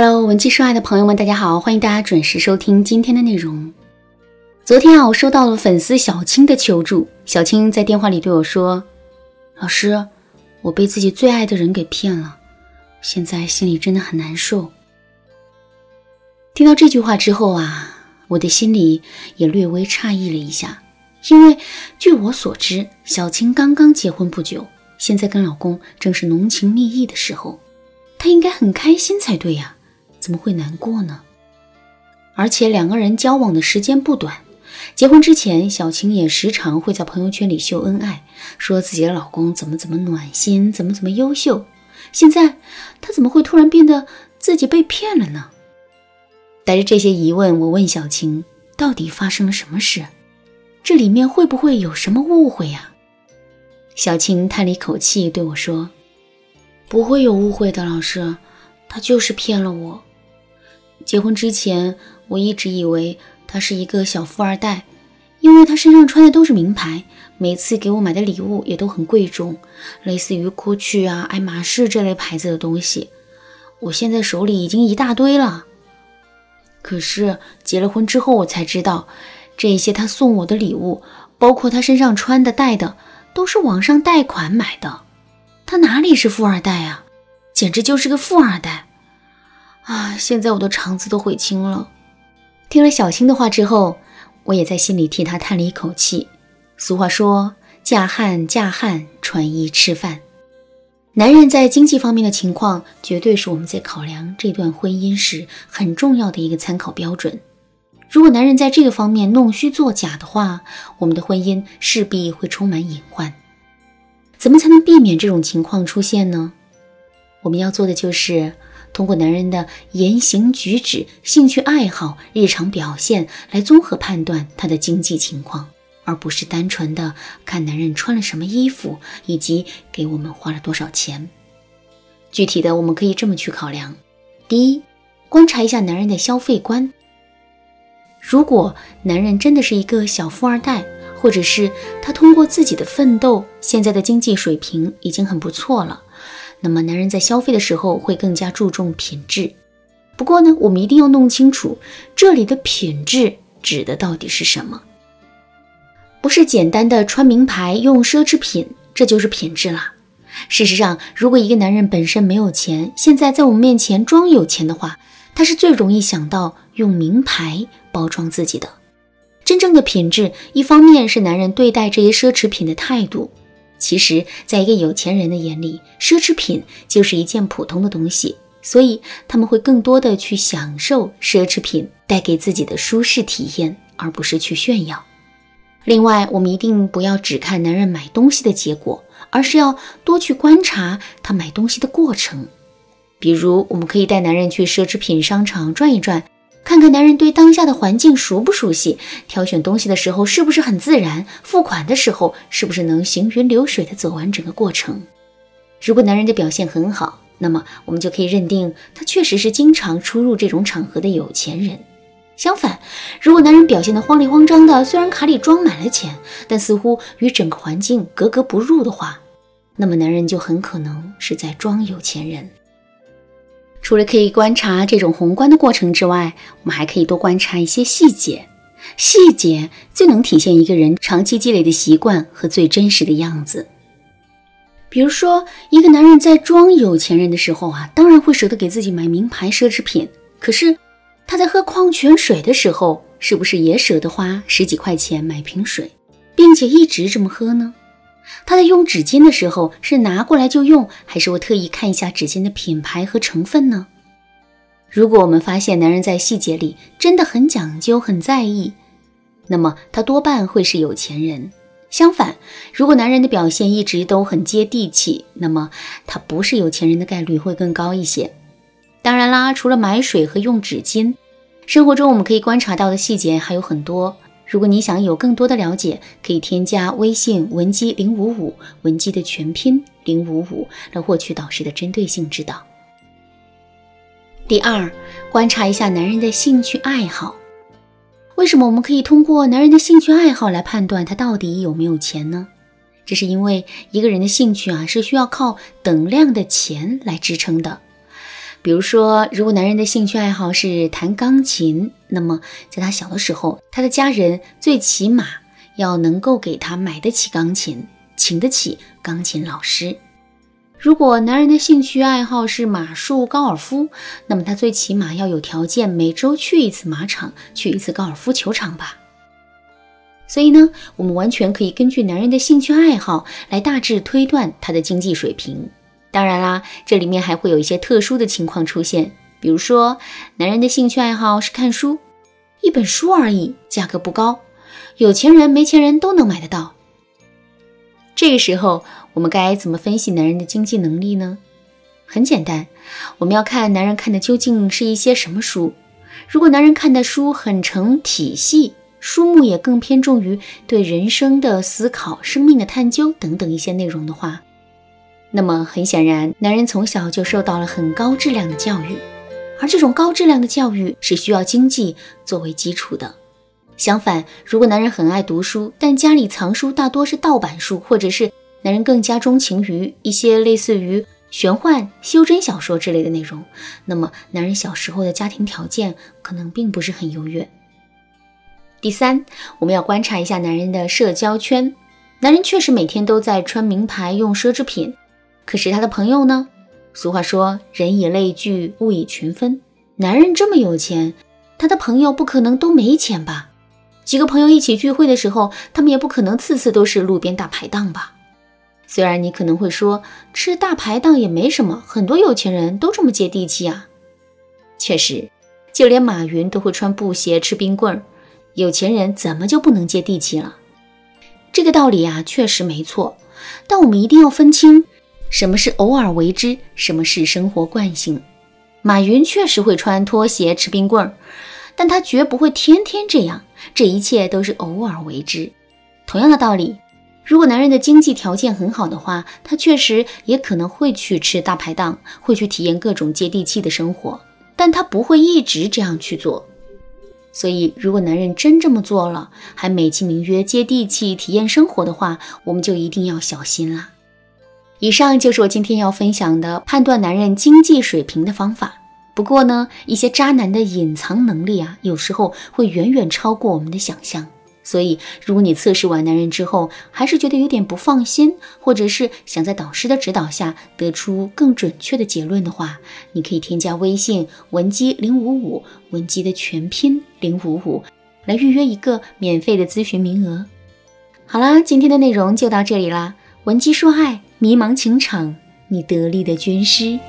Hello，文姬说爱的朋友们，大家好，欢迎大家准时收听今天的内容。昨天啊，我收到了粉丝小青的求助。小青在电话里对我说：“老师，我被自己最爱的人给骗了，现在心里真的很难受。”听到这句话之后啊，我的心里也略微诧异了一下，因为据我所知，小青刚刚结婚不久，现在跟老公正是浓情蜜意的时候，她应该很开心才对呀。怎么会难过呢？而且两个人交往的时间不短，结婚之前，小晴也时常会在朋友圈里秀恩爱，说自己的老公怎么怎么暖心，怎么怎么优秀。现在她怎么会突然变得自己被骗了呢？带着这些疑问，我问小晴，到底发生了什么事？这里面会不会有什么误会呀？小青叹了一口气对我说：“不会有误会的，老师，他就是骗了我。”结婚之前，我一直以为他是一个小富二代，因为他身上穿的都是名牌，每次给我买的礼物也都很贵重，类似于 GUCCI 啊、爱马仕这类牌子的东西。我现在手里已经一大堆了。可是结了婚之后，我才知道，这些他送我的礼物，包括他身上穿的、戴的，都是网上贷款买的。他哪里是富二代啊？简直就是个富二代！啊！现在我的肠子都悔青了。听了小青的话之后，我也在心里替她叹了一口气。俗话说：“嫁汉嫁汉，穿衣吃饭。”男人在经济方面的情况，绝对是我们在考量这段婚姻时很重要的一个参考标准。如果男人在这个方面弄虚作假的话，我们的婚姻势必会充满隐患。怎么才能避免这种情况出现呢？我们要做的就是。通过男人的言行举止、兴趣爱好、日常表现来综合判断他的经济情况，而不是单纯的看男人穿了什么衣服以及给我们花了多少钱。具体的，我们可以这么去考量：第一，观察一下男人的消费观。如果男人真的是一个小富二代，或者是他通过自己的奋斗，现在的经济水平已经很不错了。那么，男人在消费的时候会更加注重品质。不过呢，我们一定要弄清楚这里的品质指的到底是什么。不是简单的穿名牌、用奢侈品，这就是品质啦。事实上，如果一个男人本身没有钱，现在在我们面前装有钱的话，他是最容易想到用名牌包装自己的。真正的品质，一方面是男人对待这些奢侈品的态度。其实，在一个有钱人的眼里，奢侈品就是一件普通的东西，所以他们会更多的去享受奢侈品带给自己的舒适体验，而不是去炫耀。另外，我们一定不要只看男人买东西的结果，而是要多去观察他买东西的过程。比如，我们可以带男人去奢侈品商场转一转。看看男人对当下的环境熟不熟悉，挑选东西的时候是不是很自然，付款的时候是不是能行云流水的走完整个过程。如果男人的表现很好，那么我们就可以认定他确实是经常出入这种场合的有钱人。相反，如果男人表现的慌里慌张的，虽然卡里装满了钱，但似乎与整个环境格格不入的话，那么男人就很可能是在装有钱人。除了可以观察这种宏观的过程之外，我们还可以多观察一些细节。细节最能体现一个人长期积累的习惯和最真实的样子。比如说，一个男人在装有钱人的时候啊，当然会舍得给自己买名牌奢侈品。可是他在喝矿泉水的时候，是不是也舍得花十几块钱买瓶水，并且一直这么喝呢？他在用纸巾的时候是拿过来就用，还是会特意看一下纸巾的品牌和成分呢？如果我们发现男人在细节里真的很讲究、很在意，那么他多半会是有钱人。相反，如果男人的表现一直都很接地气，那么他不是有钱人的概率会更高一些。当然啦，除了买水和用纸巾，生活中我们可以观察到的细节还有很多。如果你想有更多的了解，可以添加微信文姬零五五，文姬的全拼零五五，来获取导师的针对性指导。第二，观察一下男人的兴趣爱好。为什么我们可以通过男人的兴趣爱好来判断他到底有没有钱呢？这是因为一个人的兴趣啊，是需要靠等量的钱来支撑的。比如说，如果男人的兴趣爱好是弹钢琴，那么在他小的时候，他的家人最起码要能够给他买得起钢琴，请得起钢琴老师。如果男人的兴趣爱好是马术、高尔夫，那么他最起码要有条件每周去一次马场，去一次高尔夫球场吧。所以呢，我们完全可以根据男人的兴趣爱好来大致推断他的经济水平。当然啦，这里面还会有一些特殊的情况出现，比如说，男人的兴趣爱好是看书，一本书而已，价格不高，有钱人没钱人都能买得到。这个时候，我们该怎么分析男人的经济能力呢？很简单，我们要看男人看的究竟是一些什么书。如果男人看的书很成体系，书目也更偏重于对人生的思考、生命的探究等等一些内容的话，那么很显然，男人从小就受到了很高质量的教育，而这种高质量的教育是需要经济作为基础的。相反，如果男人很爱读书，但家里藏书大多是盗版书，或者是男人更加钟情于一些类似于玄幻、修真小说之类的内容，那么男人小时候的家庭条件可能并不是很优越。第三，我们要观察一下男人的社交圈。男人确实每天都在穿名牌、用奢侈品，可是他的朋友呢？俗话说“人以类聚，物以群分”。男人这么有钱，他的朋友不可能都没钱吧？几个朋友一起聚会的时候，他们也不可能次次都是路边大排档吧？虽然你可能会说吃大排档也没什么，很多有钱人都这么接地气啊。确实，就连马云都会穿布鞋吃冰棍儿，有钱人怎么就不能接地气了？这个道理啊，确实没错。但我们一定要分清什么是偶尔为之，什么是生活惯性。马云确实会穿拖鞋吃冰棍儿。但他绝不会天天这样，这一切都是偶尔为之。同样的道理，如果男人的经济条件很好的话，他确实也可能会去吃大排档，会去体验各种接地气的生活，但他不会一直这样去做。所以，如果男人真这么做了，还美其名曰接地气、体验生活的话，我们就一定要小心了。以上就是我今天要分享的判断男人经济水平的方法。不过呢，一些渣男的隐藏能力啊，有时候会远远超过我们的想象。所以，如果你测试完男人之后，还是觉得有点不放心，或者是想在导师的指导下得出更准确的结论的话，你可以添加微信文姬零五五，文姬的全拼零五五，来预约一个免费的咨询名额。好啦，今天的内容就到这里啦。文姬说爱，迷茫情场，你得力的军师。